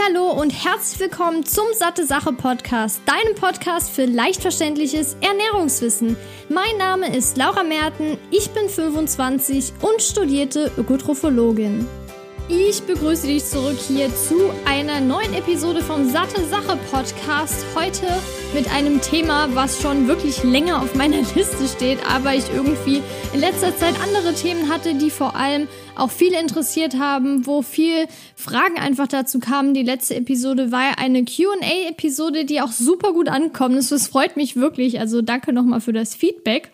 Hallo und herzlich willkommen zum Satte Sache Podcast, deinem Podcast für leicht verständliches Ernährungswissen. Mein Name ist Laura Merten, ich bin 25 und studierte Ökotrophologin. Ich begrüße dich zurück hier zu einer neuen Episode vom Satte Sache Podcast. Heute mit einem Thema, was schon wirklich länger auf meiner Liste steht, aber ich irgendwie in letzter Zeit andere Themen hatte, die vor allem auch viele interessiert haben, wo viel Fragen einfach dazu kamen. Die letzte Episode war eine QA-Episode, die auch super gut ankommt. Das freut mich wirklich. Also danke nochmal für das Feedback.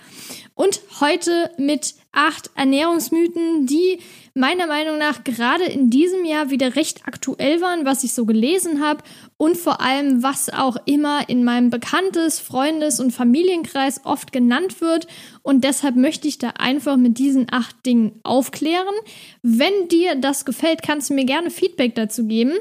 Und heute mit acht Ernährungsmythen, die meiner Meinung nach gerade in diesem Jahr wieder recht aktuell waren, was ich so gelesen habe und vor allem, was auch immer in meinem Bekanntes-, Freundes- und Familienkreis oft genannt wird. Und deshalb möchte ich da einfach mit diesen acht Dingen aufklären. Wenn dir das gefällt, kannst du mir gerne Feedback dazu geben.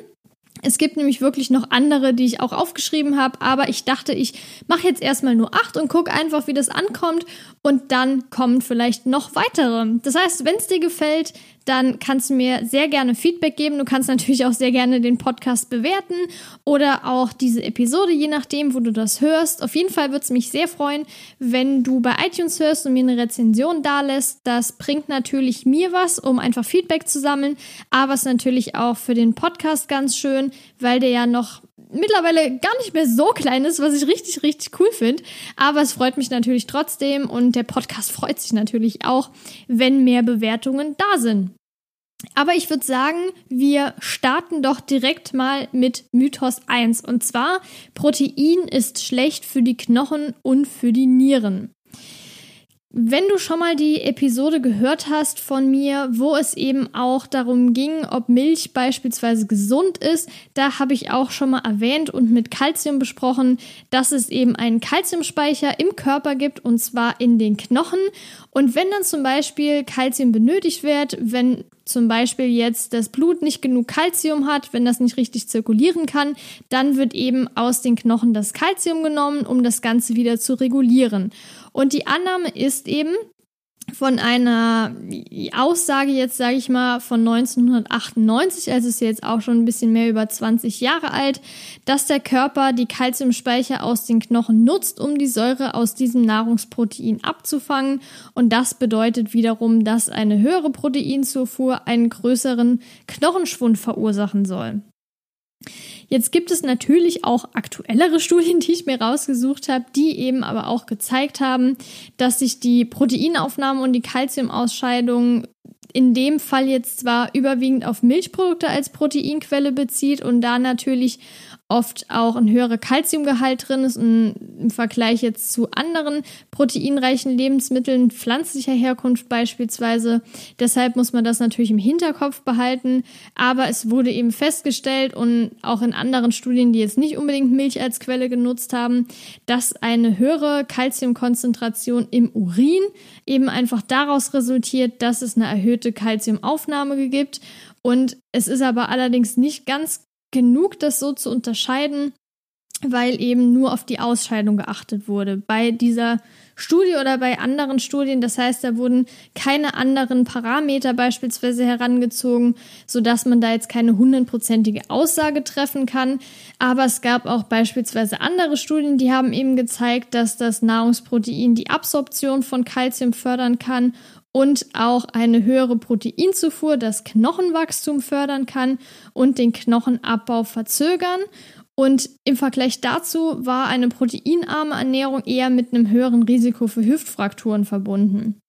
Es gibt nämlich wirklich noch andere, die ich auch aufgeschrieben habe, aber ich dachte, ich mache jetzt erstmal nur acht und gucke einfach, wie das ankommt und dann kommen vielleicht noch weitere. Das heißt, wenn es dir gefällt, dann kannst du mir sehr gerne Feedback geben. Du kannst natürlich auch sehr gerne den Podcast bewerten oder auch diese Episode, je nachdem, wo du das hörst. Auf jeden Fall würde es mich sehr freuen, wenn du bei iTunes hörst und mir eine Rezension dalässt. Das bringt natürlich mir was, um einfach Feedback zu sammeln, aber es ist natürlich auch für den Podcast ganz schön, weil der ja noch mittlerweile gar nicht mehr so klein ist, was ich richtig, richtig cool finde. Aber es freut mich natürlich trotzdem und der Podcast freut sich natürlich auch, wenn mehr Bewertungen da sind. Aber ich würde sagen, wir starten doch direkt mal mit Mythos 1. Und zwar, Protein ist schlecht für die Knochen und für die Nieren. Wenn du schon mal die Episode gehört hast von mir, wo es eben auch darum ging, ob Milch beispielsweise gesund ist, da habe ich auch schon mal erwähnt und mit Kalzium besprochen, dass es eben einen Kalziumspeicher im Körper gibt und zwar in den Knochen. Und wenn dann zum Beispiel Kalzium benötigt wird, wenn zum Beispiel jetzt das Blut nicht genug Kalzium hat, wenn das nicht richtig zirkulieren kann, dann wird eben aus den Knochen das Kalzium genommen, um das Ganze wieder zu regulieren. Und die Annahme ist eben, von einer Aussage jetzt, sage ich mal, von 1998, also ist jetzt auch schon ein bisschen mehr über 20 Jahre alt, dass der Körper die Kalziumspeicher aus den Knochen nutzt, um die Säure aus diesem Nahrungsprotein abzufangen. Und das bedeutet wiederum, dass eine höhere Proteinzufuhr einen größeren Knochenschwund verursachen soll. Jetzt gibt es natürlich auch aktuellere Studien, die ich mir rausgesucht habe, die eben aber auch gezeigt haben, dass sich die Proteinaufnahme und die Kalziumausscheidung in dem Fall jetzt zwar überwiegend auf Milchprodukte als Proteinquelle bezieht und da natürlich oft auch ein höherer Kalziumgehalt drin ist und im Vergleich jetzt zu anderen proteinreichen Lebensmitteln pflanzlicher Herkunft beispielsweise. Deshalb muss man das natürlich im Hinterkopf behalten. Aber es wurde eben festgestellt und auch in anderen Studien, die jetzt nicht unbedingt Milch als Quelle genutzt haben, dass eine höhere Kalziumkonzentration im Urin eben einfach daraus resultiert, dass es eine erhöhte Kalziumaufnahme gibt. Und es ist aber allerdings nicht ganz genug, das so zu unterscheiden, weil eben nur auf die Ausscheidung geachtet wurde. Bei dieser Studie oder bei anderen Studien, das heißt, da wurden keine anderen Parameter beispielsweise herangezogen, sodass man da jetzt keine hundertprozentige Aussage treffen kann. Aber es gab auch beispielsweise andere Studien, die haben eben gezeigt, dass das Nahrungsprotein die Absorption von Kalzium fördern kann und auch eine höhere Proteinzufuhr das Knochenwachstum fördern kann und den Knochenabbau verzögern. Und im Vergleich dazu war eine proteinarme Ernährung eher mit einem höheren Risiko für Hüftfrakturen verbunden.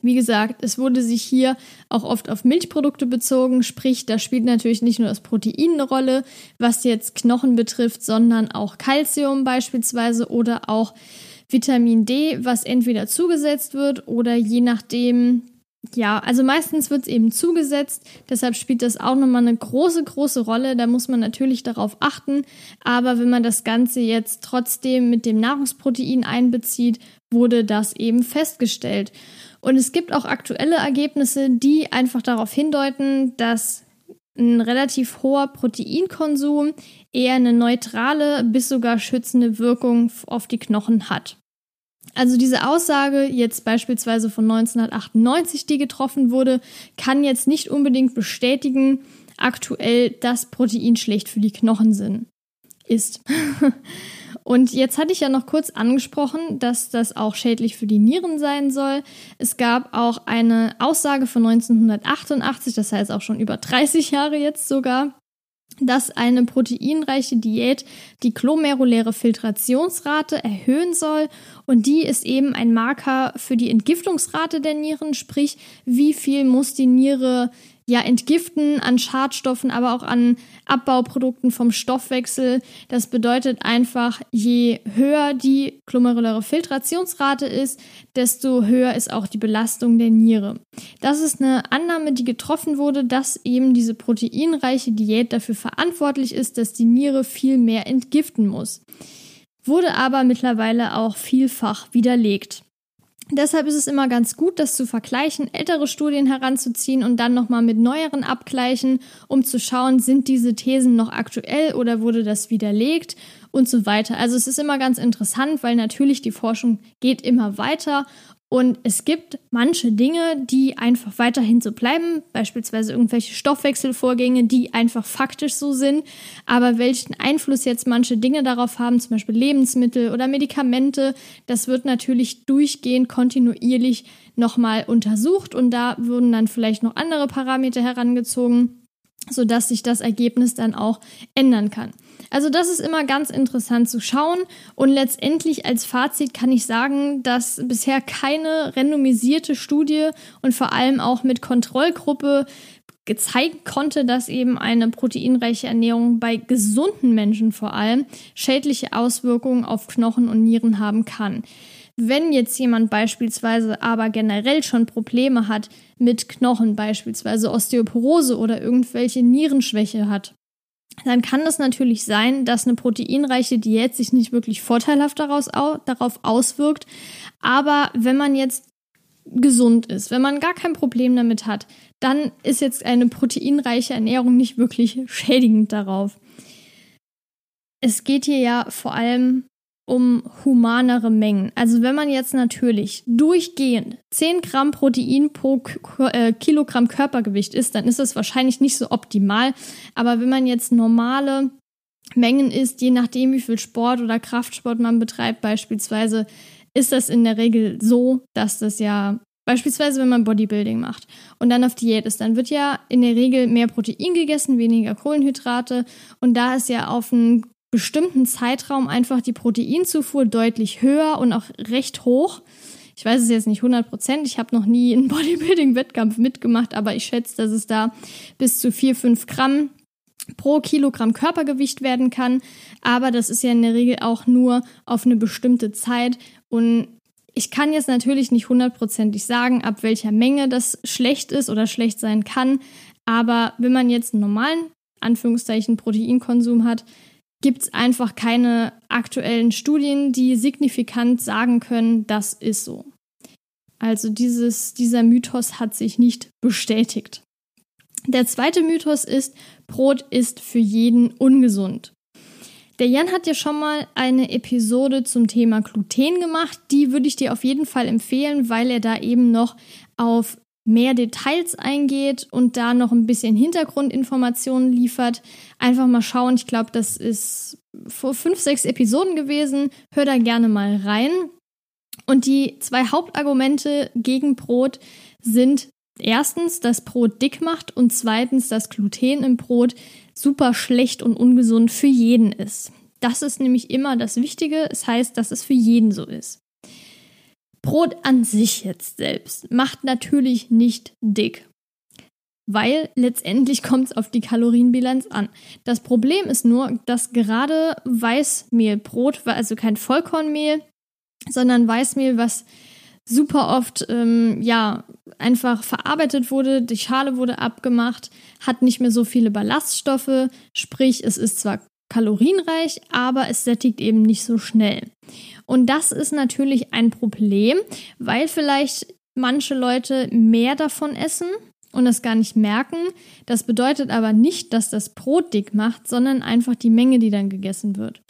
Wie gesagt, es wurde sich hier auch oft auf Milchprodukte bezogen, sprich, da spielt natürlich nicht nur das Protein eine Rolle, was jetzt Knochen betrifft, sondern auch Kalzium beispielsweise oder auch Vitamin D, was entweder zugesetzt wird oder je nachdem, ja, also meistens wird es eben zugesetzt, deshalb spielt das auch nochmal eine große, große Rolle. Da muss man natürlich darauf achten. Aber wenn man das Ganze jetzt trotzdem mit dem Nahrungsprotein einbezieht, wurde das eben festgestellt. Und es gibt auch aktuelle Ergebnisse, die einfach darauf hindeuten, dass ein relativ hoher Proteinkonsum eher eine neutrale bis sogar schützende Wirkung auf die Knochen hat. Also diese Aussage jetzt beispielsweise von 1998, die getroffen wurde, kann jetzt nicht unbedingt bestätigen, aktuell das Protein schlecht für die Knochen sind, ist. Und jetzt hatte ich ja noch kurz angesprochen, dass das auch schädlich für die Nieren sein soll. Es gab auch eine Aussage von 1988, das heißt auch schon über 30 Jahre jetzt sogar, dass eine proteinreiche Diät die glomeruläre Filtrationsrate erhöhen soll. Und die ist eben ein Marker für die Entgiftungsrate der Nieren, sprich wie viel muss die Niere ja entgiften an Schadstoffen, aber auch an Abbauprodukten vom Stoffwechsel. Das bedeutet einfach, je höher die glomeruläre Filtrationsrate ist, desto höher ist auch die Belastung der Niere. Das ist eine Annahme, die getroffen wurde, dass eben diese proteinreiche Diät dafür verantwortlich ist, dass die Niere viel mehr entgiften muss. Wurde aber mittlerweile auch vielfach widerlegt. Deshalb ist es immer ganz gut, das zu vergleichen, ältere Studien heranzuziehen und dann nochmal mit neueren abgleichen, um zu schauen, sind diese Thesen noch aktuell oder wurde das widerlegt und so weiter. Also es ist immer ganz interessant, weil natürlich die Forschung geht immer weiter und es gibt manche Dinge, die einfach weiterhin so bleiben, beispielsweise irgendwelche Stoffwechselvorgänge, die einfach faktisch so sind. Aber welchen Einfluss jetzt manche Dinge darauf haben, zum Beispiel Lebensmittel oder Medikamente, das wird natürlich durchgehend kontinuierlich nochmal untersucht und da würden dann vielleicht noch andere Parameter herangezogen, sodass sich das Ergebnis dann auch ändern kann. Also das ist immer ganz interessant zu schauen und letztendlich als Fazit kann ich sagen, dass bisher keine randomisierte Studie und vor allem auch mit Kontrollgruppe gezeigt konnte, dass eben eine proteinreiche Ernährung bei gesunden Menschen vor allem schädliche Auswirkungen auf Knochen und Nieren haben kann. Wenn jetzt jemand beispielsweise aber generell schon Probleme hat mit Knochen, beispielsweise Osteoporose oder irgendwelche Nierenschwäche hat, dann kann es natürlich sein, dass eine proteinreiche Diät sich nicht wirklich vorteilhaft daraus, darauf auswirkt. Aber wenn man jetzt gesund ist, wenn man gar kein Problem damit hat, dann ist jetzt eine proteinreiche Ernährung nicht wirklich schädigend darauf. Es geht hier ja vor allem um humanere Mengen. Also wenn man jetzt natürlich durchgehend 10 Gramm Protein pro äh, Kilogramm Körpergewicht isst, dann ist das wahrscheinlich nicht so optimal. Aber wenn man jetzt normale Mengen isst, je nachdem wie viel Sport oder Kraftsport man betreibt beispielsweise, ist das in der Regel so, dass das ja Beispielsweise, wenn man Bodybuilding macht und dann auf Diät ist, dann wird ja in der Regel mehr Protein gegessen, weniger Kohlenhydrate. Und da ist ja auf einen bestimmten Zeitraum einfach die Proteinzufuhr deutlich höher und auch recht hoch. Ich weiß es jetzt nicht 100 Prozent. Ich habe noch nie einen Bodybuilding-Wettkampf mitgemacht, aber ich schätze, dass es da bis zu 4, 5 Gramm pro Kilogramm Körpergewicht werden kann. Aber das ist ja in der Regel auch nur auf eine bestimmte Zeit. Und ich kann jetzt natürlich nicht hundertprozentig sagen, ab welcher Menge das schlecht ist oder schlecht sein kann. Aber wenn man jetzt einen normalen, Anführungszeichen, Proteinkonsum hat, gibt es einfach keine aktuellen Studien, die signifikant sagen können, das ist so. Also dieses, dieser Mythos hat sich nicht bestätigt. Der zweite Mythos ist, Brot ist für jeden ungesund. Der Jan hat ja schon mal eine Episode zum Thema Gluten gemacht. Die würde ich dir auf jeden Fall empfehlen, weil er da eben noch auf mehr Details eingeht und da noch ein bisschen Hintergrundinformationen liefert. Einfach mal schauen. Ich glaube, das ist vor fünf, sechs Episoden gewesen. Hör da gerne mal rein. Und die zwei Hauptargumente gegen Brot sind erstens, dass Brot dick macht und zweitens, dass Gluten im Brot super schlecht und ungesund für jeden ist. Das ist nämlich immer das Wichtige. Es heißt, dass es für jeden so ist. Brot an sich jetzt selbst macht natürlich nicht dick. Weil letztendlich kommt es auf die Kalorienbilanz an. Das Problem ist nur, dass gerade Weißmehlbrot, also kein Vollkornmehl, sondern Weißmehl, was super oft ähm, ja einfach verarbeitet wurde, die Schale wurde abgemacht, hat nicht mehr so viele Ballaststoffe, sprich es ist zwar kalorienreich, aber es sättigt eben nicht so schnell. Und das ist natürlich ein Problem, weil vielleicht manche Leute mehr davon essen und das gar nicht merken. Das bedeutet aber nicht, dass das Brot dick macht, sondern einfach die Menge, die dann gegessen wird.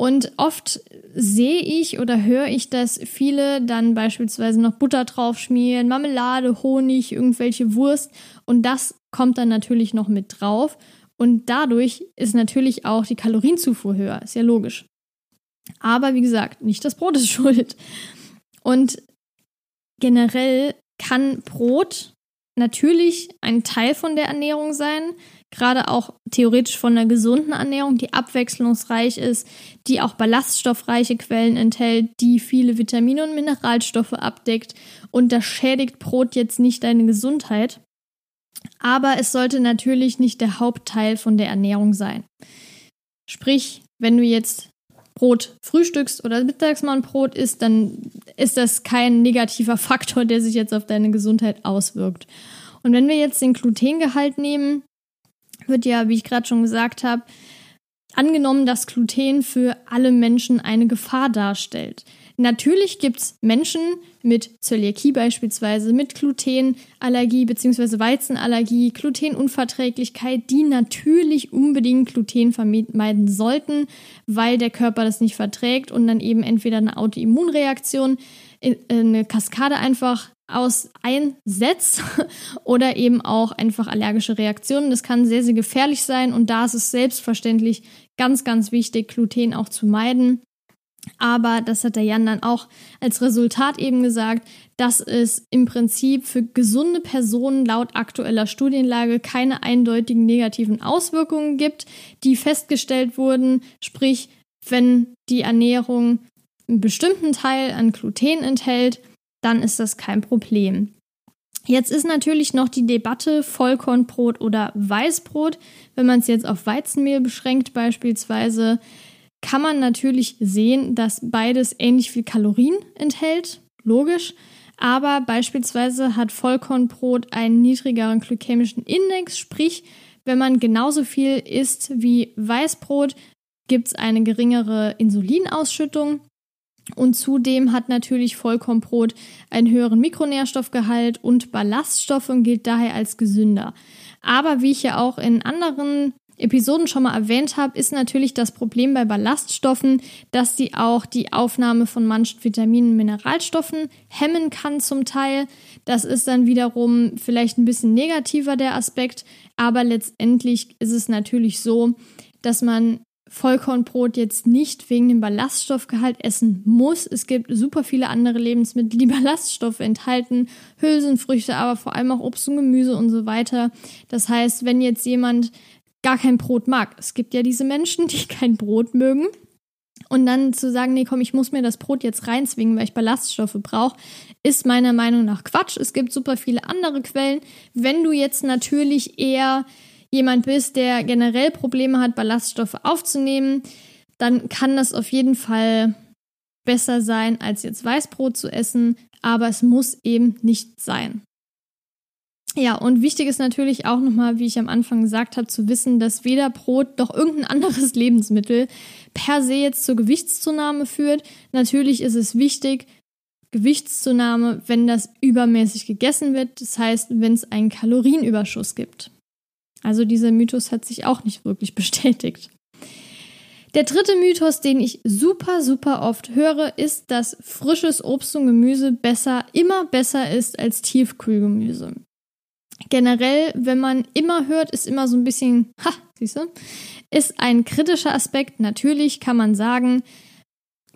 Und oft sehe ich oder höre ich, dass viele dann beispielsweise noch Butter drauf schmieren, Marmelade, Honig, irgendwelche Wurst. Und das kommt dann natürlich noch mit drauf. Und dadurch ist natürlich auch die Kalorienzufuhr höher. Ist ja logisch. Aber wie gesagt, nicht das Brot ist schuld. Und generell kann Brot natürlich ein Teil von der Ernährung sein, gerade auch theoretisch von einer gesunden Ernährung, die abwechslungsreich ist, die auch ballaststoffreiche Quellen enthält, die viele Vitamine und Mineralstoffe abdeckt. Und das schädigt Brot jetzt nicht deine Gesundheit. Aber es sollte natürlich nicht der Hauptteil von der Ernährung sein. Sprich, wenn du jetzt Brot frühstückst oder mittags mal ein Brot isst, dann ist das kein negativer Faktor, der sich jetzt auf deine Gesundheit auswirkt. Und wenn wir jetzt den Glutengehalt nehmen, wird ja, wie ich gerade schon gesagt habe, angenommen, dass Gluten für alle Menschen eine Gefahr darstellt. Natürlich gibt es Menschen mit Zöliakie beispielsweise, mit Glutenallergie bzw. Weizenallergie, Glutenunverträglichkeit, die natürlich unbedingt Gluten vermeiden sollten, weil der Körper das nicht verträgt und dann eben entweder eine Autoimmunreaktion, eine Kaskade einfach aus einsetzt oder eben auch einfach allergische Reaktionen. Das kann sehr, sehr gefährlich sein und da ist es selbstverständlich ganz, ganz wichtig, Gluten auch zu meiden. Aber das hat der Jan dann auch als Resultat eben gesagt, dass es im Prinzip für gesunde Personen laut aktueller Studienlage keine eindeutigen negativen Auswirkungen gibt, die festgestellt wurden. Sprich, wenn die Ernährung einen bestimmten Teil an Gluten enthält, dann ist das kein Problem. Jetzt ist natürlich noch die Debatte Vollkornbrot oder Weißbrot. Wenn man es jetzt auf Weizenmehl beschränkt beispielsweise, kann man natürlich sehen, dass beides ähnlich viel Kalorien enthält, logisch. Aber beispielsweise hat Vollkornbrot einen niedrigeren glykämischen Index, sprich, wenn man genauso viel isst wie Weißbrot, gibt es eine geringere Insulinausschüttung. Und zudem hat natürlich Vollkornbrot einen höheren Mikronährstoffgehalt und Ballaststoffe und gilt daher als gesünder. Aber wie ich ja auch in anderen Episoden schon mal erwähnt habe, ist natürlich das Problem bei Ballaststoffen, dass sie auch die Aufnahme von manchen Vitaminen und Mineralstoffen hemmen kann zum Teil. Das ist dann wiederum vielleicht ein bisschen negativer der Aspekt, aber letztendlich ist es natürlich so, dass man Vollkornbrot jetzt nicht wegen dem Ballaststoffgehalt essen muss. Es gibt super viele andere Lebensmittel, die Ballaststoffe enthalten, Hülsenfrüchte, aber vor allem auch Obst und Gemüse und so weiter. Das heißt, wenn jetzt jemand gar kein Brot mag. Es gibt ja diese Menschen, die kein Brot mögen. Und dann zu sagen, nee, komm, ich muss mir das Brot jetzt reinzwingen, weil ich Ballaststoffe brauche, ist meiner Meinung nach Quatsch. Es gibt super viele andere Quellen. Wenn du jetzt natürlich eher jemand bist, der generell Probleme hat, Ballaststoffe aufzunehmen, dann kann das auf jeden Fall besser sein, als jetzt Weißbrot zu essen, aber es muss eben nicht sein. Ja, und wichtig ist natürlich auch nochmal, wie ich am Anfang gesagt habe, zu wissen, dass weder Brot noch irgendein anderes Lebensmittel per se jetzt zur Gewichtszunahme führt. Natürlich ist es wichtig, Gewichtszunahme, wenn das übermäßig gegessen wird, das heißt, wenn es einen Kalorienüberschuss gibt. Also dieser Mythos hat sich auch nicht wirklich bestätigt. Der dritte Mythos, den ich super, super oft höre, ist, dass frisches Obst und Gemüse besser, immer besser ist als Tiefkühlgemüse generell, wenn man immer hört, ist immer so ein bisschen, ha, siehst du, ist ein kritischer Aspekt. Natürlich kann man sagen,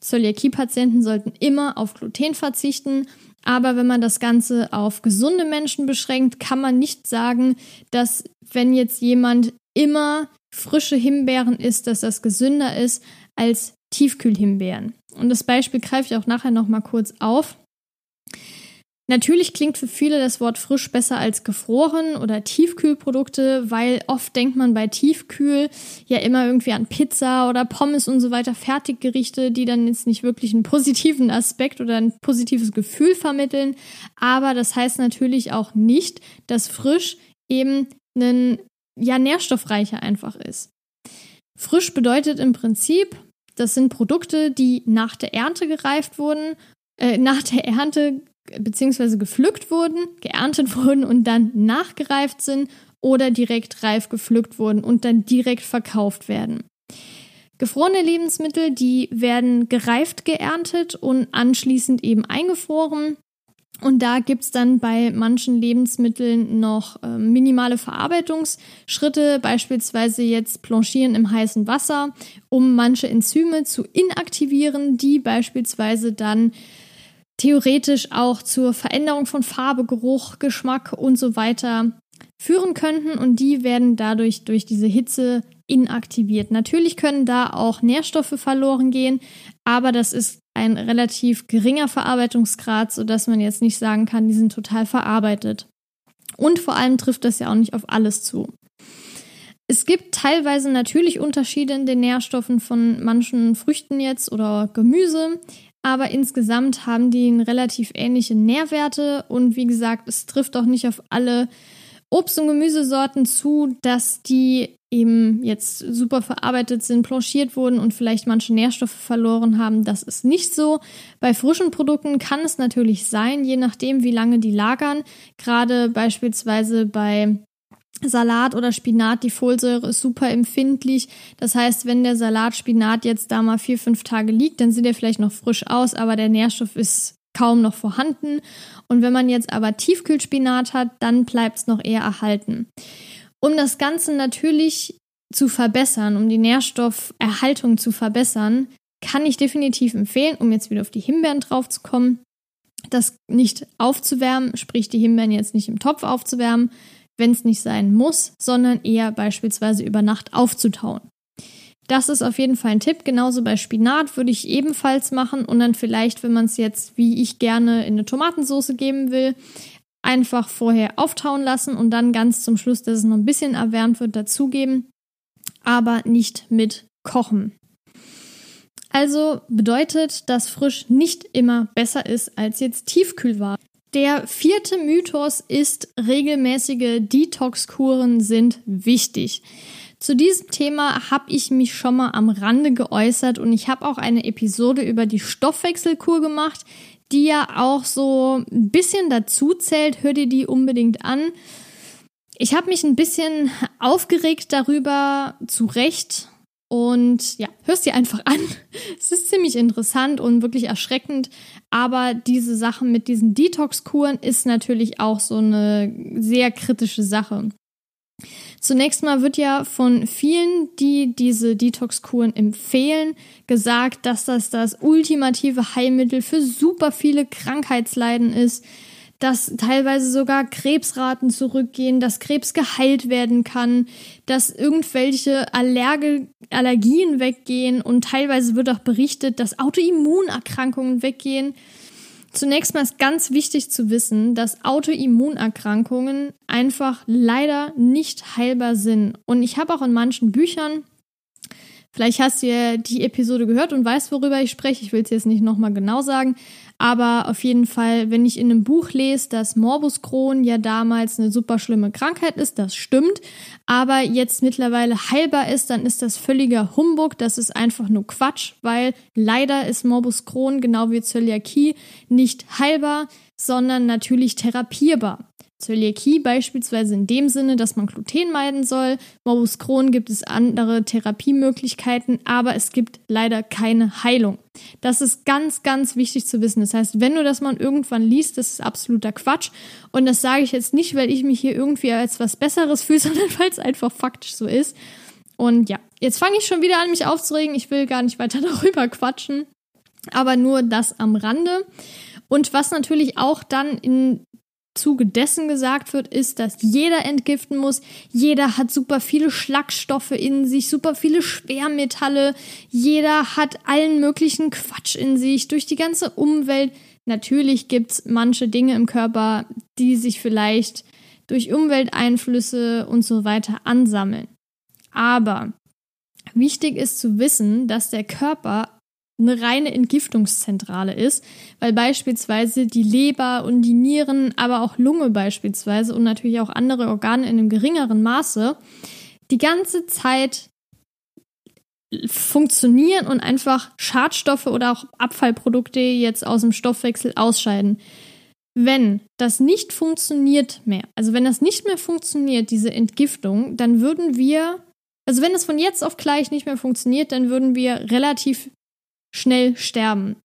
Zöliakie-Patienten sollten immer auf Gluten verzichten. Aber wenn man das Ganze auf gesunde Menschen beschränkt, kann man nicht sagen, dass wenn jetzt jemand immer frische Himbeeren isst, dass das gesünder ist als Tiefkühlhimbeeren. Und das Beispiel greife ich auch nachher nochmal kurz auf. Natürlich klingt für viele das Wort frisch besser als gefroren oder Tiefkühlprodukte, weil oft denkt man bei Tiefkühl ja immer irgendwie an Pizza oder Pommes und so weiter, Fertiggerichte, die dann jetzt nicht wirklich einen positiven Aspekt oder ein positives Gefühl vermitteln. Aber das heißt natürlich auch nicht, dass frisch eben ein ja nährstoffreicher einfach ist. Frisch bedeutet im Prinzip, das sind Produkte, die nach der Ernte gereift wurden, äh, nach der Ernte beziehungsweise gepflückt wurden, geerntet wurden und dann nachgereift sind oder direkt reif gepflückt wurden und dann direkt verkauft werden. Gefrorene Lebensmittel, die werden gereift geerntet und anschließend eben eingefroren. Und da gibt's dann bei manchen Lebensmitteln noch äh, minimale Verarbeitungsschritte, beispielsweise jetzt Blanchieren im heißen Wasser, um manche Enzyme zu inaktivieren, die beispielsweise dann theoretisch auch zur Veränderung von Farbe, Geruch, Geschmack und so weiter führen könnten und die werden dadurch durch diese Hitze inaktiviert. Natürlich können da auch Nährstoffe verloren gehen, aber das ist ein relativ geringer Verarbeitungsgrad, sodass man jetzt nicht sagen kann, die sind total verarbeitet. Und vor allem trifft das ja auch nicht auf alles zu. Es gibt teilweise natürlich Unterschiede in den Nährstoffen von manchen Früchten jetzt oder Gemüse, aber insgesamt haben die relativ ähnliche Nährwerte und wie gesagt, es trifft auch nicht auf alle Obst- und Gemüsesorten zu, dass die eben jetzt super verarbeitet sind, planchiert wurden und vielleicht manche Nährstoffe verloren haben. Das ist nicht so. Bei frischen Produkten kann es natürlich sein, je nachdem, wie lange die lagern. Gerade beispielsweise bei Salat oder Spinat, die Folsäure ist super empfindlich. Das heißt, wenn der Salat Spinat jetzt da mal vier, fünf Tage liegt, dann sieht er vielleicht noch frisch aus, aber der Nährstoff ist kaum noch vorhanden. Und wenn man jetzt aber Tiefkühlspinat hat, dann bleibt es noch eher erhalten. Um das Ganze natürlich zu verbessern, um die Nährstofferhaltung zu verbessern, kann ich definitiv empfehlen, um jetzt wieder auf die Himbeeren drauf zu kommen, das nicht aufzuwärmen, sprich die Himbeeren jetzt nicht im Topf aufzuwärmen, wenn es nicht sein muss, sondern eher beispielsweise über Nacht aufzutauen. Das ist auf jeden Fall ein Tipp. Genauso bei Spinat würde ich ebenfalls machen und dann vielleicht, wenn man es jetzt wie ich gerne in eine Tomatensauce geben will, einfach vorher auftauen lassen und dann ganz zum Schluss, dass es noch ein bisschen erwärmt wird, dazugeben, aber nicht mit kochen. Also bedeutet, dass frisch nicht immer besser ist als jetzt Tiefkühlware. Der vierte Mythos ist, regelmäßige Detox-Kuren sind wichtig. Zu diesem Thema habe ich mich schon mal am Rande geäußert und ich habe auch eine Episode über die Stoffwechselkur gemacht, die ja auch so ein bisschen dazu zählt. Hör dir die unbedingt an. Ich habe mich ein bisschen aufgeregt darüber, zu Recht. Und ja, hörst dir einfach an. Es ist ziemlich interessant und wirklich erschreckend. Aber diese Sache mit diesen Detox-Kuren ist natürlich auch so eine sehr kritische Sache. Zunächst mal wird ja von vielen, die diese Detox-Kuren empfehlen, gesagt, dass das das ultimative Heilmittel für super viele Krankheitsleiden ist, dass teilweise sogar Krebsraten zurückgehen, dass Krebs geheilt werden kann, dass irgendwelche Allerge Allergien weggehen und teilweise wird auch berichtet, dass Autoimmunerkrankungen weggehen. Zunächst mal ist ganz wichtig zu wissen, dass Autoimmunerkrankungen einfach leider nicht heilbar sind. Und ich habe auch in manchen Büchern, vielleicht hast du ja die Episode gehört und weißt, worüber ich spreche, ich will es jetzt nicht nochmal genau sagen, aber auf jeden Fall, wenn ich in einem Buch lese, dass Morbus Crohn ja damals eine super schlimme Krankheit ist, das stimmt, aber jetzt mittlerweile heilbar ist, dann ist das völliger Humbug. Das ist einfach nur Quatsch, weil leider ist Morbus Crohn genau wie Zöliakie nicht heilbar, sondern natürlich therapierbar. Zöliakie beispielsweise in dem Sinne, dass man Gluten meiden soll. Morbus Crohn gibt es andere Therapiemöglichkeiten, aber es gibt leider keine Heilung. Das ist ganz, ganz wichtig zu wissen. Das heißt, wenn du das mal irgendwann liest, das ist absoluter Quatsch. Und das sage ich jetzt nicht, weil ich mich hier irgendwie als was Besseres fühle, sondern weil es einfach faktisch so ist. Und ja, jetzt fange ich schon wieder an, mich aufzuregen. Ich will gar nicht weiter darüber quatschen. Aber nur das am Rande. Und was natürlich auch dann in Zuge dessen gesagt wird, ist, dass jeder entgiften muss. Jeder hat super viele Schlagstoffe in sich, super viele Schwermetalle. Jeder hat allen möglichen Quatsch in sich durch die ganze Umwelt. Natürlich gibt's manche Dinge im Körper, die sich vielleicht durch Umwelteinflüsse und so weiter ansammeln. Aber wichtig ist zu wissen, dass der Körper eine reine Entgiftungszentrale ist, weil beispielsweise die Leber und die Nieren, aber auch Lunge beispielsweise und natürlich auch andere Organe in einem geringeren Maße die ganze Zeit funktionieren und einfach Schadstoffe oder auch Abfallprodukte jetzt aus dem Stoffwechsel ausscheiden. Wenn das nicht funktioniert mehr, also wenn das nicht mehr funktioniert, diese Entgiftung, dann würden wir, also wenn es von jetzt auf gleich nicht mehr funktioniert, dann würden wir relativ schnell sterben.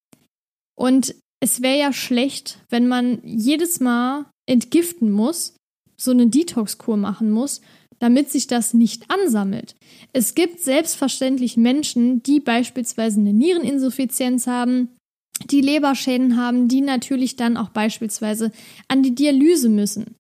Und es wäre ja schlecht, wenn man jedes Mal entgiften muss, so eine Detox-Kur machen muss, damit sich das nicht ansammelt. Es gibt selbstverständlich Menschen, die beispielsweise eine Niereninsuffizienz haben, die Leberschäden haben, die natürlich dann auch beispielsweise an die Dialyse müssen.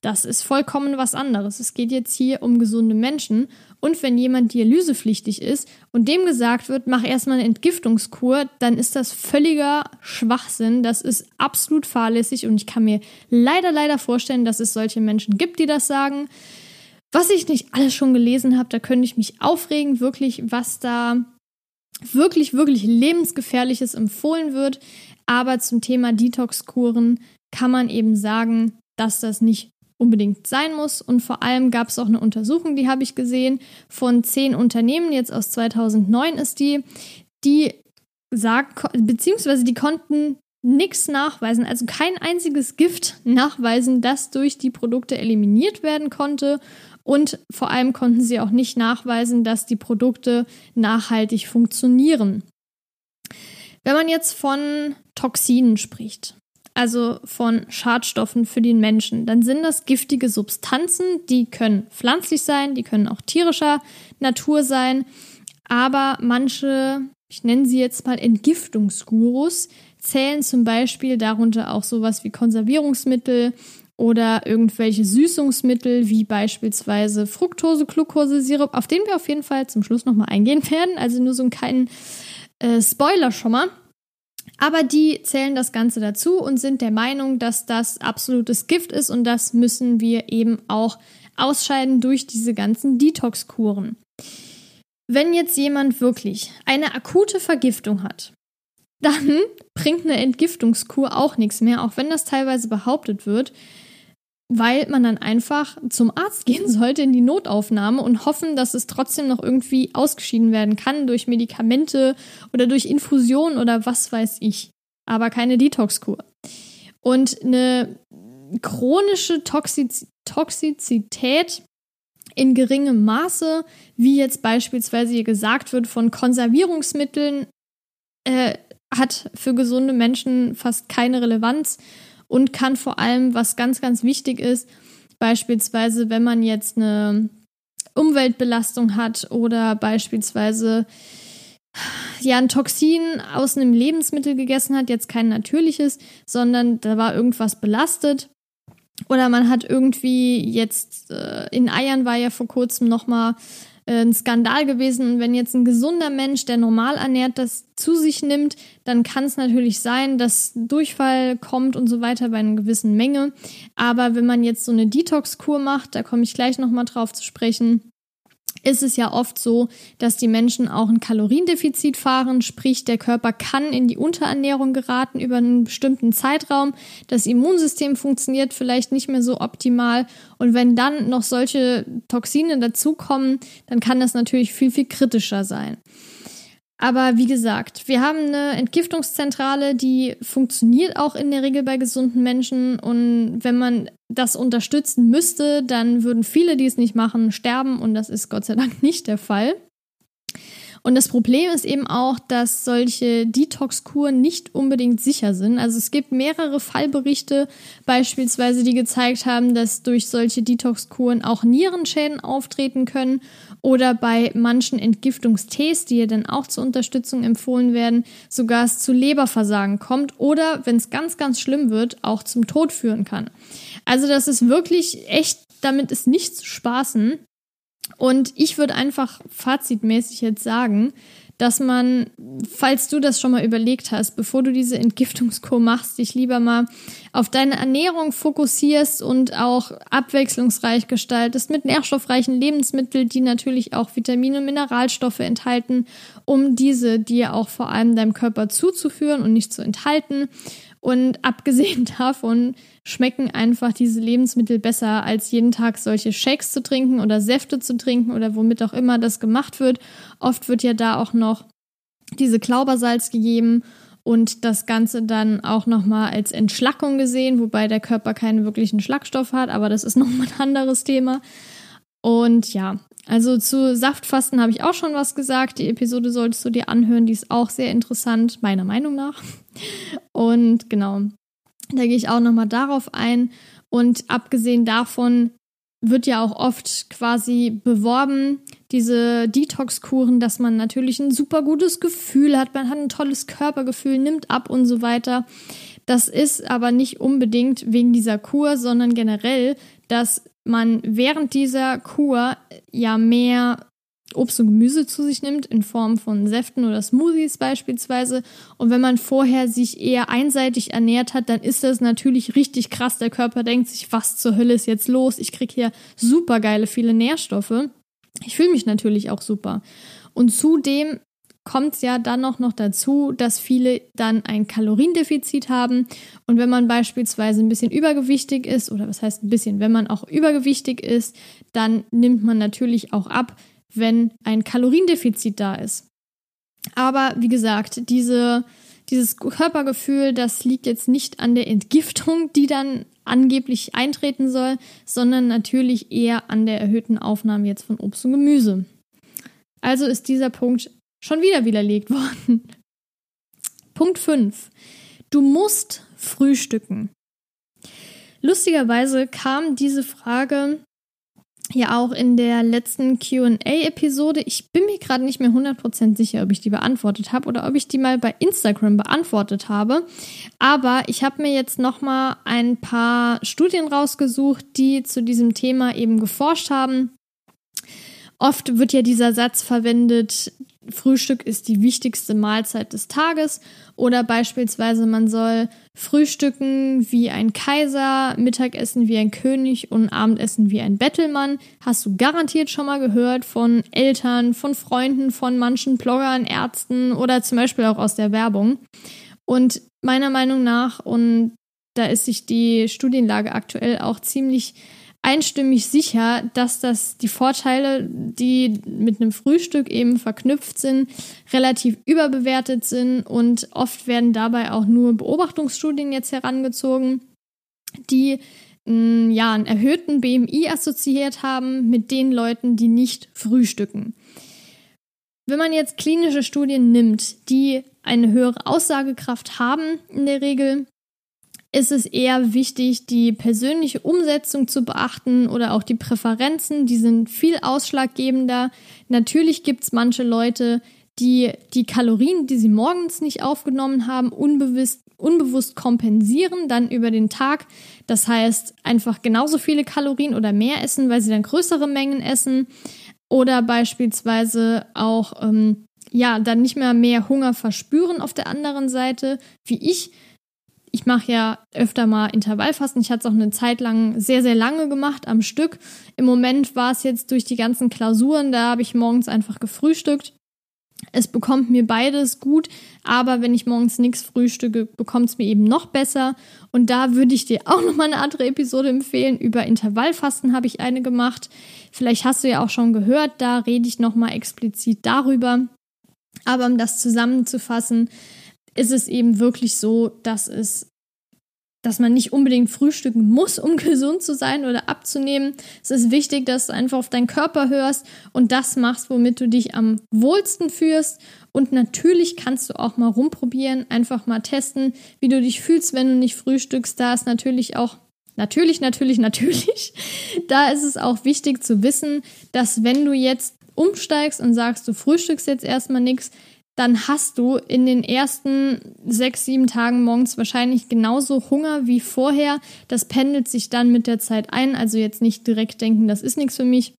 Das ist vollkommen was anderes. Es geht jetzt hier um gesunde Menschen. Und wenn jemand dialysepflichtig ist und dem gesagt wird, mach erstmal eine Entgiftungskur, dann ist das völliger Schwachsinn. Das ist absolut fahrlässig und ich kann mir leider, leider vorstellen, dass es solche Menschen gibt, die das sagen. Was ich nicht alles schon gelesen habe, da könnte ich mich aufregen, wirklich, was da wirklich, wirklich lebensgefährliches empfohlen wird. Aber zum Thema Detox-Kuren kann man eben sagen, dass das nicht unbedingt sein muss. Und vor allem gab es auch eine Untersuchung, die habe ich gesehen, von zehn Unternehmen, jetzt aus 2009 ist die, die sagt, beziehungsweise die konnten nichts nachweisen, also kein einziges Gift nachweisen, das durch die Produkte eliminiert werden konnte. Und vor allem konnten sie auch nicht nachweisen, dass die Produkte nachhaltig funktionieren. Wenn man jetzt von Toxinen spricht, also von Schadstoffen für den Menschen, dann sind das giftige Substanzen, die können pflanzlich sein, die können auch tierischer Natur sein, aber manche, ich nenne sie jetzt mal Entgiftungsgurus, zählen zum Beispiel darunter auch sowas wie Konservierungsmittel oder irgendwelche Süßungsmittel wie beispielsweise Fructose, Glucose, Sirup, auf den wir auf jeden Fall zum Schluss nochmal eingehen werden. Also nur so einen kleinen äh, Spoiler schon mal. Aber die zählen das Ganze dazu und sind der Meinung, dass das absolutes Gift ist und das müssen wir eben auch ausscheiden durch diese ganzen Detox-Kuren. Wenn jetzt jemand wirklich eine akute Vergiftung hat, dann bringt eine Entgiftungskur auch nichts mehr, auch wenn das teilweise behauptet wird weil man dann einfach zum Arzt gehen sollte in die Notaufnahme und hoffen, dass es trotzdem noch irgendwie ausgeschieden werden kann durch Medikamente oder durch Infusion oder was weiß ich. Aber keine Detox-Kur. Und eine chronische Toxiz Toxizität in geringem Maße, wie jetzt beispielsweise hier gesagt wird, von Konservierungsmitteln, äh, hat für gesunde Menschen fast keine Relevanz und kann vor allem, was ganz, ganz wichtig ist, beispielsweise, wenn man jetzt eine Umweltbelastung hat oder beispielsweise ja ein Toxin aus einem Lebensmittel gegessen hat, jetzt kein natürliches, sondern da war irgendwas belastet. Oder man hat irgendwie jetzt äh, in Eiern war ja vor kurzem nochmal ein Skandal gewesen. Und wenn jetzt ein gesunder Mensch, der normal ernährt, das zu sich nimmt, dann kann es natürlich sein, dass Durchfall kommt und so weiter bei einer gewissen Menge. Aber wenn man jetzt so eine Detox-Kur macht, da komme ich gleich nochmal drauf zu sprechen, ist es ja oft so, dass die Menschen auch ein Kaloriendefizit fahren, sprich der Körper kann in die Unterernährung geraten über einen bestimmten Zeitraum, das Immunsystem funktioniert vielleicht nicht mehr so optimal. Und wenn dann noch solche Toxine dazukommen, dann kann das natürlich viel, viel kritischer sein. Aber wie gesagt, wir haben eine Entgiftungszentrale, die funktioniert auch in der Regel bei gesunden Menschen. Und wenn man das unterstützen müsste, dann würden viele, die es nicht machen, sterben. Und das ist Gott sei Dank nicht der Fall. Und das Problem ist eben auch, dass solche Detox-Kuren nicht unbedingt sicher sind. Also es gibt mehrere Fallberichte beispielsweise, die gezeigt haben, dass durch solche Detox-Kuren auch Nierenschäden auftreten können oder bei manchen Entgiftungstees, die ja dann auch zur Unterstützung empfohlen werden, sogar es zu Leberversagen kommt oder, wenn es ganz, ganz schlimm wird, auch zum Tod führen kann. Also das ist wirklich echt, damit ist nichts zu spaßen. Und ich würde einfach fazitmäßig jetzt sagen, dass man, falls du das schon mal überlegt hast, bevor du diese Entgiftungskur machst, dich lieber mal auf deine Ernährung fokussierst und auch abwechslungsreich gestaltest mit nährstoffreichen Lebensmitteln, die natürlich auch Vitamine und Mineralstoffe enthalten, um diese dir auch vor allem deinem Körper zuzuführen und nicht zu enthalten. Und abgesehen davon schmecken einfach diese Lebensmittel besser, als jeden Tag solche Shakes zu trinken oder Säfte zu trinken oder womit auch immer das gemacht wird. Oft wird ja da auch noch diese Klaubersalz gegeben und das Ganze dann auch nochmal als Entschlackung gesehen, wobei der Körper keinen wirklichen Schlagstoff hat, aber das ist nochmal ein anderes Thema. Und ja, also zu Saftfasten habe ich auch schon was gesagt. Die Episode solltest du dir anhören, die ist auch sehr interessant, meiner Meinung nach. Und genau, da gehe ich auch nochmal darauf ein. Und abgesehen davon wird ja auch oft quasi beworben, diese Detox-Kuren, dass man natürlich ein super gutes Gefühl hat, man hat ein tolles Körpergefühl, nimmt ab und so weiter. Das ist aber nicht unbedingt wegen dieser Kur, sondern generell, dass man während dieser Kur ja mehr Obst und Gemüse zu sich nimmt, in Form von Säften oder Smoothies beispielsweise. Und wenn man vorher sich eher einseitig ernährt hat, dann ist das natürlich richtig krass. Der Körper denkt sich, was zur Hölle ist jetzt los? Ich kriege hier super geile viele Nährstoffe. Ich fühle mich natürlich auch super. Und zudem kommt es ja dann auch noch dazu, dass viele dann ein Kaloriendefizit haben. Und wenn man beispielsweise ein bisschen übergewichtig ist, oder was heißt ein bisschen, wenn man auch übergewichtig ist, dann nimmt man natürlich auch ab, wenn ein Kaloriendefizit da ist. Aber wie gesagt, diese, dieses Körpergefühl, das liegt jetzt nicht an der Entgiftung, die dann angeblich eintreten soll, sondern natürlich eher an der erhöhten Aufnahme jetzt von Obst und Gemüse. Also ist dieser Punkt Schon wieder widerlegt worden. Punkt 5. Du musst frühstücken. Lustigerweise kam diese Frage ja auch in der letzten QA-Episode. Ich bin mir gerade nicht mehr 100% sicher, ob ich die beantwortet habe oder ob ich die mal bei Instagram beantwortet habe. Aber ich habe mir jetzt nochmal ein paar Studien rausgesucht, die zu diesem Thema eben geforscht haben. Oft wird ja dieser Satz verwendet, Frühstück ist die wichtigste Mahlzeit des Tages oder beispielsweise man soll frühstücken wie ein Kaiser, Mittagessen wie ein König und Abendessen wie ein Bettelmann. Hast du garantiert schon mal gehört von Eltern, von Freunden, von manchen Bloggern, Ärzten oder zum Beispiel auch aus der Werbung. Und meiner Meinung nach, und da ist sich die Studienlage aktuell auch ziemlich einstimmig sicher, dass das die Vorteile, die mit einem Frühstück eben verknüpft sind, relativ überbewertet sind und oft werden dabei auch nur Beobachtungsstudien jetzt herangezogen, die mm, ja, einen erhöhten BMI assoziiert haben mit den Leuten, die nicht frühstücken. Wenn man jetzt klinische Studien nimmt, die eine höhere Aussagekraft haben in der Regel, ist es eher wichtig, die persönliche Umsetzung zu beachten oder auch die Präferenzen, die sind viel ausschlaggebender. Natürlich gibt es manche Leute, die die Kalorien, die sie morgens nicht aufgenommen haben, unbewusst, unbewusst kompensieren, dann über den Tag. Das heißt, einfach genauso viele Kalorien oder mehr essen, weil sie dann größere Mengen essen. Oder beispielsweise auch, ähm, ja, dann nicht mehr mehr Hunger verspüren auf der anderen Seite, wie ich ich mache ja öfter mal Intervallfasten. Ich hatte es auch eine Zeit lang sehr, sehr lange gemacht am Stück. Im Moment war es jetzt durch die ganzen Klausuren, da habe ich morgens einfach gefrühstückt. Es bekommt mir beides gut, aber wenn ich morgens nichts frühstücke, bekommt es mir eben noch besser. Und da würde ich dir auch nochmal eine andere Episode empfehlen. Über Intervallfasten habe ich eine gemacht. Vielleicht hast du ja auch schon gehört, da rede ich nochmal explizit darüber. Aber um das zusammenzufassen, ist es eben wirklich so, dass es dass man nicht unbedingt frühstücken muss, um gesund zu sein oder abzunehmen. Es ist wichtig, dass du einfach auf deinen Körper hörst und das machst, womit du dich am wohlsten fühlst. Und natürlich kannst du auch mal rumprobieren, einfach mal testen, wie du dich fühlst, wenn du nicht frühstückst. Da ist natürlich auch Natürlich, natürlich, natürlich. Da ist es auch wichtig zu wissen, dass wenn du jetzt umsteigst und sagst, du frühstückst jetzt erstmal nichts, dann hast du in den ersten sechs, sieben Tagen morgens wahrscheinlich genauso Hunger wie vorher. Das pendelt sich dann mit der Zeit ein. Also jetzt nicht direkt denken, das ist nichts für mich.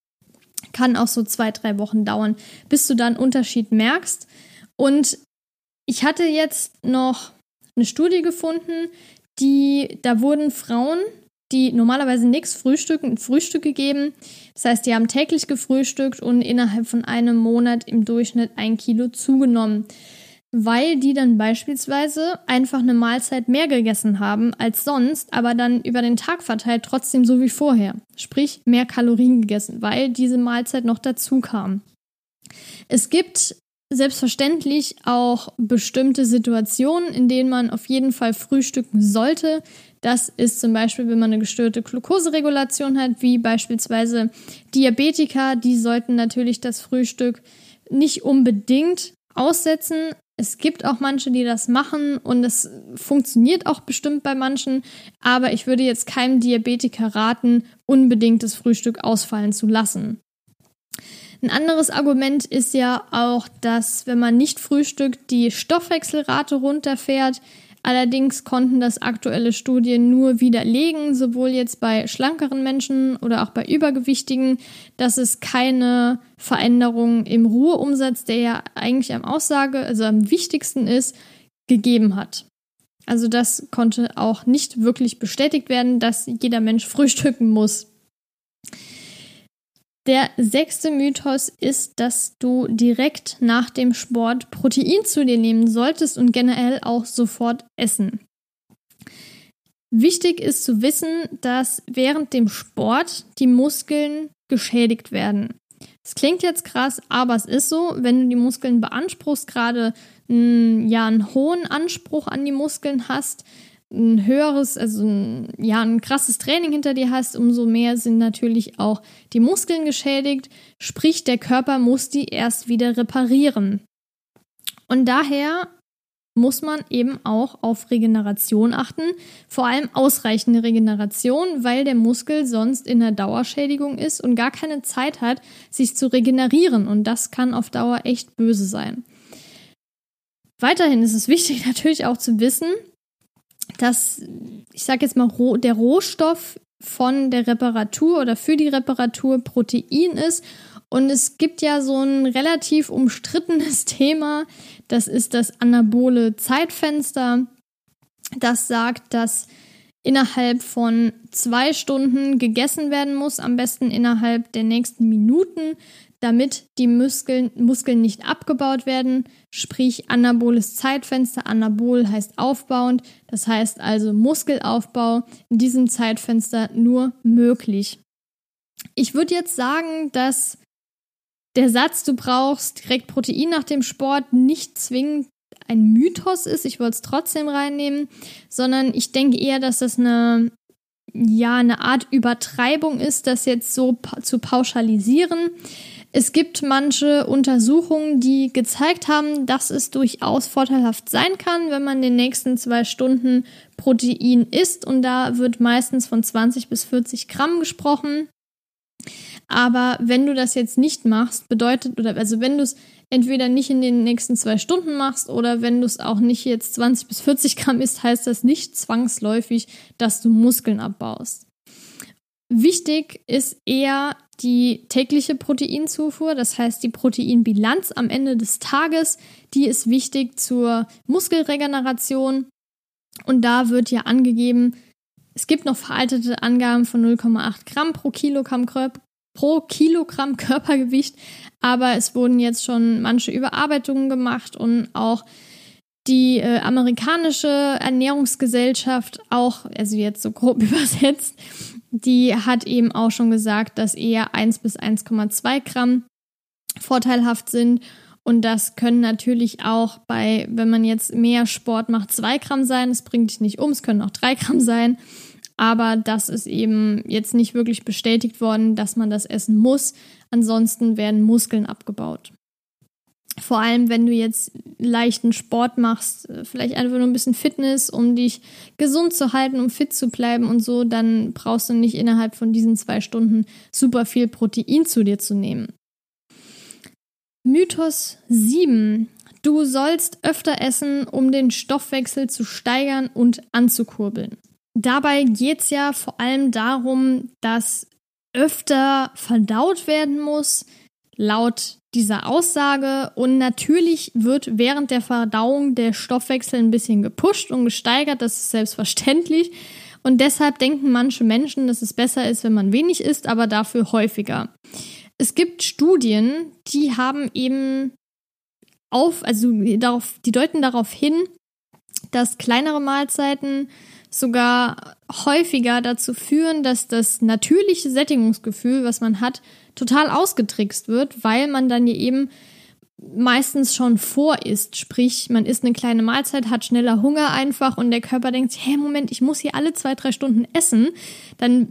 Kann auch so zwei, drei Wochen dauern, bis du dann Unterschied merkst. Und ich hatte jetzt noch eine Studie gefunden, die, da wurden Frauen die normalerweise nichts frühstücken, Frühstück gegeben. Das heißt, die haben täglich gefrühstückt und innerhalb von einem Monat im Durchschnitt ein Kilo zugenommen, weil die dann beispielsweise einfach eine Mahlzeit mehr gegessen haben als sonst, aber dann über den Tag verteilt trotzdem so wie vorher. Sprich, mehr Kalorien gegessen, weil diese Mahlzeit noch dazu kam. Es gibt selbstverständlich auch bestimmte Situationen, in denen man auf jeden Fall frühstücken sollte. Das ist zum Beispiel, wenn man eine gestörte Glukoseregulation hat, wie beispielsweise Diabetiker, die sollten natürlich das Frühstück nicht unbedingt aussetzen. Es gibt auch manche, die das machen und es funktioniert auch bestimmt bei manchen, aber ich würde jetzt keinem Diabetiker raten, unbedingt das Frühstück ausfallen zu lassen. Ein anderes Argument ist ja auch, dass wenn man nicht frühstückt, die Stoffwechselrate runterfährt. Allerdings konnten das aktuelle Studien nur widerlegen, sowohl jetzt bei schlankeren Menschen oder auch bei Übergewichtigen, dass es keine Veränderung im Ruheumsatz, der ja eigentlich am Aussage, also am wichtigsten ist, gegeben hat. Also das konnte auch nicht wirklich bestätigt werden, dass jeder Mensch frühstücken muss. Der sechste Mythos ist, dass du direkt nach dem Sport Protein zu dir nehmen solltest und generell auch sofort essen. Wichtig ist zu wissen, dass während dem Sport die Muskeln geschädigt werden. Es klingt jetzt krass, aber es ist so, wenn du die Muskeln beanspruchst, gerade ja, einen hohen Anspruch an die Muskeln hast, ein höheres, also ein, ja, ein krasses Training hinter dir hast, umso mehr sind natürlich auch die Muskeln geschädigt. Sprich, der Körper muss die erst wieder reparieren. Und daher muss man eben auch auf Regeneration achten, vor allem ausreichende Regeneration, weil der Muskel sonst in der Dauerschädigung ist und gar keine Zeit hat, sich zu regenerieren. Und das kann auf Dauer echt böse sein. Weiterhin ist es wichtig natürlich auch zu wissen, dass, ich sage jetzt mal, der Rohstoff von der Reparatur oder für die Reparatur Protein ist. Und es gibt ja so ein relativ umstrittenes Thema, das ist das anabole Zeitfenster. Das sagt, dass innerhalb von zwei Stunden gegessen werden muss, am besten innerhalb der nächsten Minuten damit die Muskeln, Muskeln nicht abgebaut werden, sprich anaboles Zeitfenster. Anabol heißt aufbauend, das heißt also Muskelaufbau in diesem Zeitfenster nur möglich. Ich würde jetzt sagen, dass der Satz, du brauchst direkt Protein nach dem Sport, nicht zwingend ein Mythos ist. Ich wollte es trotzdem reinnehmen, sondern ich denke eher, dass das eine ja eine Art Übertreibung ist, das jetzt so pa zu pauschalisieren. Es gibt manche Untersuchungen, die gezeigt haben, dass es durchaus vorteilhaft sein kann, wenn man in den nächsten zwei Stunden Protein isst. Und da wird meistens von 20 bis 40 Gramm gesprochen. Aber wenn du das jetzt nicht machst, bedeutet, oder also wenn du es entweder nicht in den nächsten zwei Stunden machst oder wenn du es auch nicht jetzt 20 bis 40 Gramm isst, heißt das nicht zwangsläufig, dass du Muskeln abbaust. Wichtig ist eher die tägliche Proteinzufuhr, das heißt die Proteinbilanz am Ende des Tages, die ist wichtig zur Muskelregeneration. Und da wird ja angegeben, es gibt noch veraltete Angaben von 0,8 Gramm pro Kilogramm, pro Kilogramm Körpergewicht, aber es wurden jetzt schon manche Überarbeitungen gemacht und auch die äh, amerikanische Ernährungsgesellschaft auch, also jetzt so grob übersetzt, die hat eben auch schon gesagt, dass eher 1 bis 1,2 Gramm vorteilhaft sind. Und das können natürlich auch bei, wenn man jetzt mehr Sport macht, 2 Gramm sein. Es bringt dich nicht um, es können auch 3 Gramm sein. Aber das ist eben jetzt nicht wirklich bestätigt worden, dass man das essen muss. Ansonsten werden Muskeln abgebaut. Vor allem, wenn du jetzt leichten Sport machst, äh, vielleicht einfach nur ein bisschen Fitness, um dich gesund zu halten, um fit zu bleiben und so, dann brauchst du nicht innerhalb von diesen zwei Stunden super viel Protein zu dir zu nehmen. Mythos 7. Du sollst öfter essen, um den Stoffwechsel zu steigern und anzukurbeln. Dabei geht es ja vor allem darum, dass öfter verdaut werden muss, laut dieser Aussage. Und natürlich wird während der Verdauung der Stoffwechsel ein bisschen gepusht und gesteigert, das ist selbstverständlich. Und deshalb denken manche Menschen, dass es besser ist, wenn man wenig isst, aber dafür häufiger. Es gibt Studien, die haben eben auf, also darauf, die deuten darauf hin, dass kleinere Mahlzeiten sogar häufiger dazu führen, dass das natürliche Sättigungsgefühl, was man hat, total ausgetrickst wird, weil man dann ja eben meistens schon vor isst. Sprich, man isst eine kleine Mahlzeit, hat schneller Hunger einfach und der Körper denkt, hey, Moment, ich muss hier alle zwei, drei Stunden essen. Dann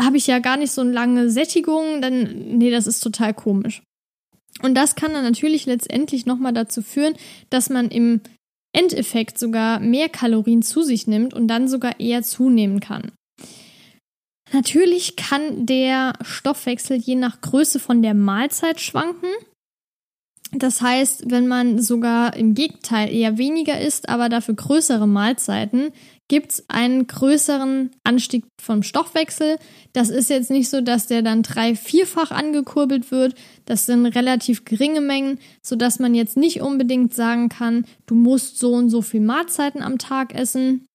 habe ich ja gar nicht so eine lange Sättigung. Dann, nee, das ist total komisch. Und das kann dann natürlich letztendlich nochmal dazu führen, dass man im Endeffekt sogar mehr Kalorien zu sich nimmt und dann sogar eher zunehmen kann. Natürlich kann der Stoffwechsel je nach Größe von der Mahlzeit schwanken. Das heißt, wenn man sogar im Gegenteil eher weniger isst, aber dafür größere Mahlzeiten, gibt es einen größeren Anstieg vom Stoffwechsel. Das ist jetzt nicht so, dass der dann drei-, vierfach angekurbelt wird. Das sind relativ geringe Mengen, sodass man jetzt nicht unbedingt sagen kann, du musst so und so viel Mahlzeiten am Tag essen,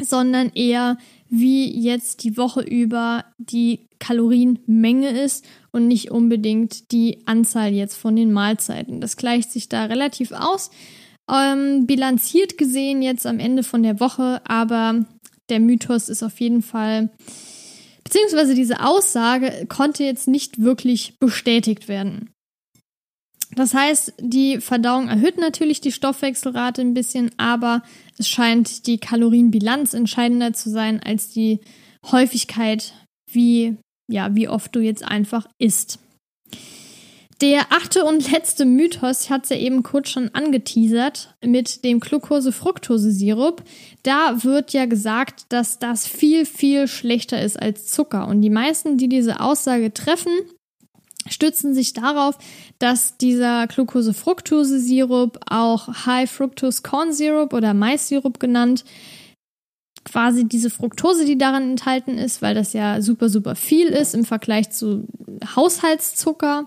sondern eher wie jetzt die Woche über die Kalorienmenge ist und nicht unbedingt die Anzahl jetzt von den Mahlzeiten. Das gleicht sich da relativ aus. Ähm, bilanziert gesehen jetzt am Ende von der Woche, aber der Mythos ist auf jeden Fall, beziehungsweise diese Aussage konnte jetzt nicht wirklich bestätigt werden. Das heißt, die Verdauung erhöht natürlich die Stoffwechselrate ein bisschen, aber es scheint die Kalorienbilanz entscheidender zu sein als die Häufigkeit, wie, ja, wie oft du jetzt einfach isst. Der achte und letzte Mythos, ich hatte es ja eben kurz schon angeteasert, mit dem Glucose-Fructose-Sirup. Da wird ja gesagt, dass das viel, viel schlechter ist als Zucker. Und die meisten, die diese Aussage treffen, stützen sich darauf, dass dieser Glucose-Fructose-Sirup, auch High-Fructose-Corn-Sirup oder Mais-Sirup genannt, quasi diese Fructose, die daran enthalten ist, weil das ja super, super viel ist im Vergleich zu Haushaltszucker,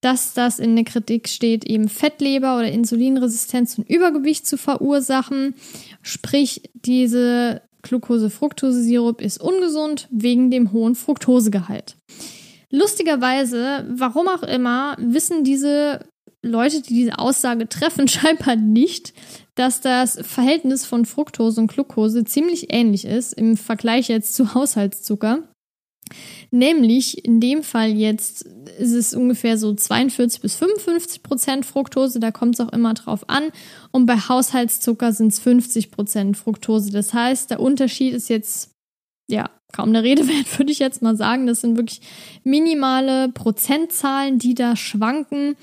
dass das in der Kritik steht, eben Fettleber oder Insulinresistenz und Übergewicht zu verursachen. Sprich, diese Glucose-Fructose-Sirup ist ungesund wegen dem hohen Fructosegehalt. Lustigerweise, warum auch immer, wissen diese Leute, die diese Aussage treffen, scheinbar nicht, dass das Verhältnis von Fructose und Glucose ziemlich ähnlich ist im Vergleich jetzt zu Haushaltszucker. Nämlich in dem Fall jetzt ist es ungefähr so 42 bis 55 Prozent Fructose, da kommt es auch immer drauf an. Und bei Haushaltszucker sind es 50 Prozent Fructose. Das heißt, der Unterschied ist jetzt ja kaum der Rede wert, würde ich jetzt mal sagen. Das sind wirklich minimale Prozentzahlen, die da schwanken.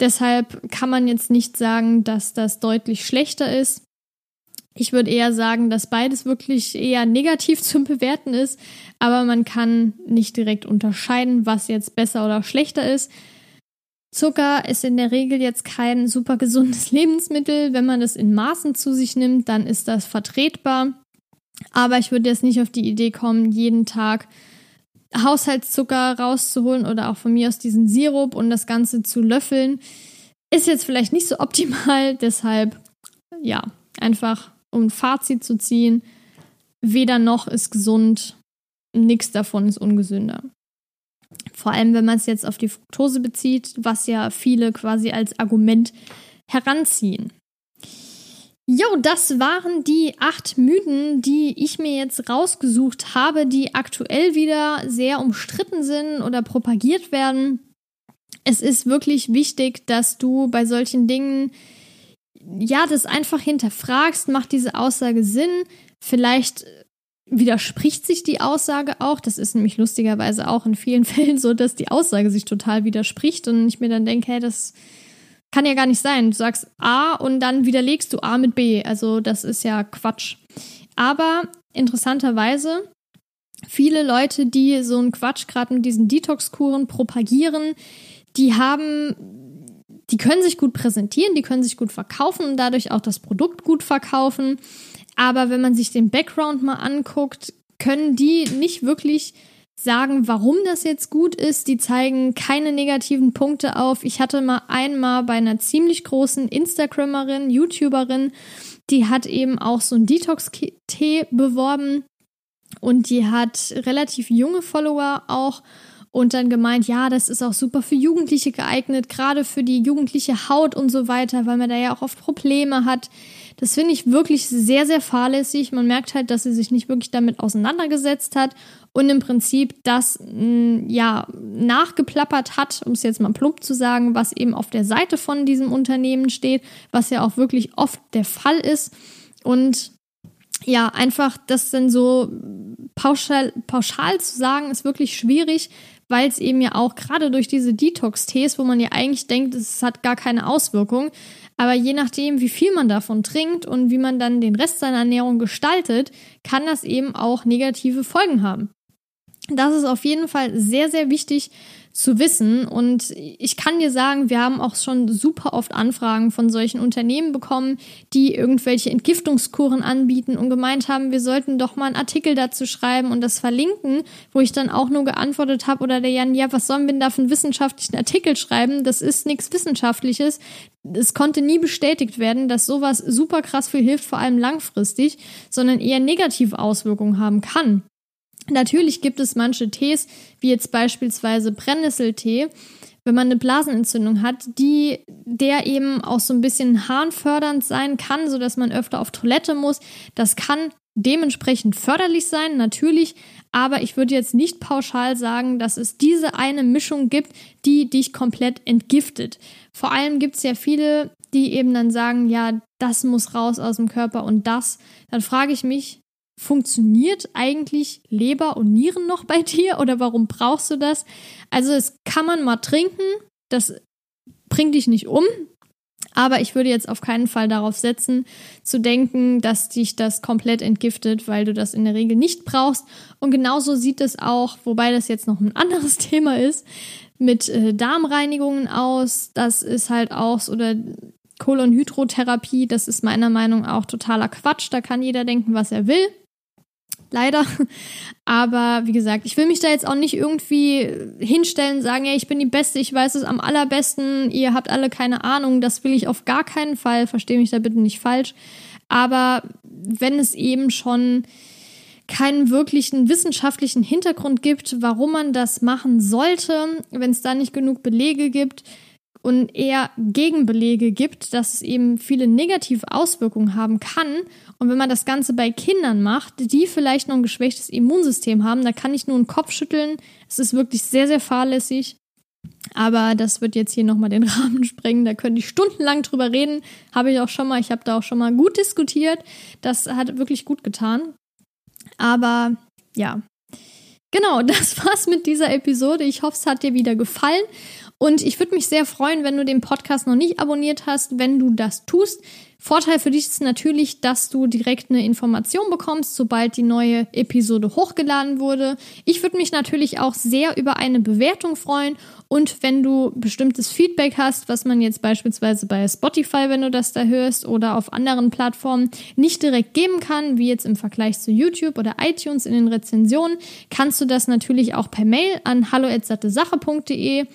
Deshalb kann man jetzt nicht sagen, dass das deutlich schlechter ist. Ich würde eher sagen, dass beides wirklich eher negativ zu bewerten ist, aber man kann nicht direkt unterscheiden, was jetzt besser oder schlechter ist. Zucker ist in der Regel jetzt kein super gesundes Lebensmittel. Wenn man es in Maßen zu sich nimmt, dann ist das vertretbar. Aber ich würde jetzt nicht auf die Idee kommen, jeden Tag Haushaltszucker rauszuholen oder auch von mir aus diesen Sirup und das Ganze zu löffeln. Ist jetzt vielleicht nicht so optimal, deshalb ja, einfach um ein Fazit zu ziehen, weder noch ist gesund, nichts davon ist ungesünder. Vor allem, wenn man es jetzt auf die Fructose bezieht, was ja viele quasi als Argument heranziehen. Jo, das waren die acht Mythen, die ich mir jetzt rausgesucht habe, die aktuell wieder sehr umstritten sind oder propagiert werden. Es ist wirklich wichtig, dass du bei solchen Dingen ja das einfach hinterfragst, macht diese Aussage Sinn? Vielleicht widerspricht sich die Aussage auch. Das ist nämlich lustigerweise auch in vielen Fällen so, dass die Aussage sich total widerspricht und ich mir dann denke, hey, das kann ja gar nicht sein. Du sagst A und dann widerlegst du A mit B. Also das ist ja Quatsch. Aber interessanterweise, viele Leute, die so einen Quatsch gerade mit diesen Detox-Kuren propagieren, die haben, die können sich gut präsentieren, die können sich gut verkaufen und dadurch auch das Produkt gut verkaufen. Aber wenn man sich den Background mal anguckt, können die nicht wirklich sagen, warum das jetzt gut ist. Die zeigen keine negativen Punkte auf. Ich hatte mal einmal bei einer ziemlich großen Instagrammerin, YouTuberin, die hat eben auch so ein Detox-Tee beworben und die hat relativ junge Follower auch und dann gemeint, ja, das ist auch super für Jugendliche geeignet, gerade für die jugendliche Haut und so weiter, weil man da ja auch oft Probleme hat. Das finde ich wirklich sehr, sehr fahrlässig. Man merkt halt, dass sie sich nicht wirklich damit auseinandergesetzt hat und im Prinzip das mm, ja nachgeplappert hat, um es jetzt mal plump zu sagen, was eben auf der Seite von diesem Unternehmen steht, was ja auch wirklich oft der Fall ist. Und ja, einfach das dann so pauschal, pauschal zu sagen, ist wirklich schwierig, weil es eben ja auch gerade durch diese Detox-Tees, wo man ja eigentlich denkt, es hat gar keine Auswirkung, aber je nachdem, wie viel man davon trinkt und wie man dann den Rest seiner Ernährung gestaltet, kann das eben auch negative Folgen haben. Das ist auf jeden Fall sehr, sehr wichtig zu wissen. Und ich kann dir sagen, wir haben auch schon super oft Anfragen von solchen Unternehmen bekommen, die irgendwelche Entgiftungskuren anbieten und gemeint haben, wir sollten doch mal einen Artikel dazu schreiben und das verlinken, wo ich dann auch nur geantwortet habe oder der Jan, ja, was sollen wir denn da für einen wissenschaftlichen Artikel schreiben? Das ist nichts Wissenschaftliches. Es konnte nie bestätigt werden, dass sowas super krass viel hilft, vor allem langfristig, sondern eher negative Auswirkungen haben kann. Natürlich gibt es manche Tees, wie jetzt beispielsweise Brennnesseltee, wenn man eine Blasenentzündung hat, die der eben auch so ein bisschen harnfördernd sein kann, sodass man öfter auf Toilette muss. Das kann dementsprechend förderlich sein, natürlich, aber ich würde jetzt nicht pauschal sagen, dass es diese eine Mischung gibt, die dich komplett entgiftet. Vor allem gibt es ja viele, die eben dann sagen, ja, das muss raus aus dem Körper und das. Dann frage ich mich, funktioniert eigentlich Leber und Nieren noch bei dir oder warum brauchst du das? Also es kann man mal trinken, das bringt dich nicht um, aber ich würde jetzt auf keinen Fall darauf setzen, zu denken, dass dich das komplett entgiftet, weil du das in der Regel nicht brauchst. Und genauso sieht es auch, wobei das jetzt noch ein anderes Thema ist, mit äh, Darmreinigungen aus. Das ist halt auch, oder Kolonhydrotherapie, das ist meiner Meinung nach auch totaler Quatsch. Da kann jeder denken, was er will leider. Aber wie gesagt, ich will mich da jetzt auch nicht irgendwie hinstellen, sagen, ja, ich bin die Beste, ich weiß es am allerbesten, ihr habt alle keine Ahnung. Das will ich auf gar keinen Fall, verstehe mich da bitte nicht falsch. Aber wenn es eben schon keinen wirklichen wissenschaftlichen Hintergrund gibt, warum man das machen sollte, wenn es da nicht genug Belege gibt, und eher Gegenbelege gibt, dass es eben viele negative Auswirkungen haben kann. Und wenn man das Ganze bei Kindern macht, die vielleicht noch ein geschwächtes Immunsystem haben, da kann ich nur einen Kopf schütteln. Es ist wirklich sehr, sehr fahrlässig. Aber das wird jetzt hier nochmal den Rahmen sprengen. Da könnte ich stundenlang drüber reden. Habe ich auch schon mal. Ich habe da auch schon mal gut diskutiert. Das hat wirklich gut getan. Aber ja. Genau, das war's mit dieser Episode. Ich hoffe, es hat dir wieder gefallen. Und ich würde mich sehr freuen, wenn du den Podcast noch nicht abonniert hast, wenn du das tust. Vorteil für dich ist natürlich, dass du direkt eine Information bekommst, sobald die neue Episode hochgeladen wurde. Ich würde mich natürlich auch sehr über eine Bewertung freuen und wenn du bestimmtes Feedback hast, was man jetzt beispielsweise bei Spotify, wenn du das da hörst, oder auf anderen Plattformen nicht direkt geben kann, wie jetzt im Vergleich zu YouTube oder iTunes in den Rezensionen, kannst du das natürlich auch per Mail an hallo@sattesache.de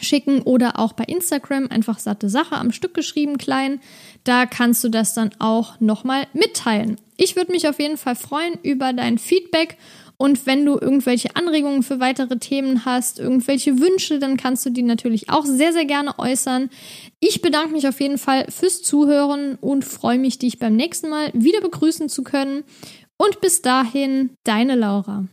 schicken oder auch bei Instagram einfach satte Sache am Stück geschrieben klein. Da kannst du das dann auch nochmal mitteilen. Ich würde mich auf jeden Fall freuen über dein Feedback und wenn du irgendwelche Anregungen für weitere Themen hast, irgendwelche Wünsche, dann kannst du die natürlich auch sehr, sehr gerne äußern. Ich bedanke mich auf jeden Fall fürs Zuhören und freue mich, dich beim nächsten Mal wieder begrüßen zu können. Und bis dahin, deine Laura.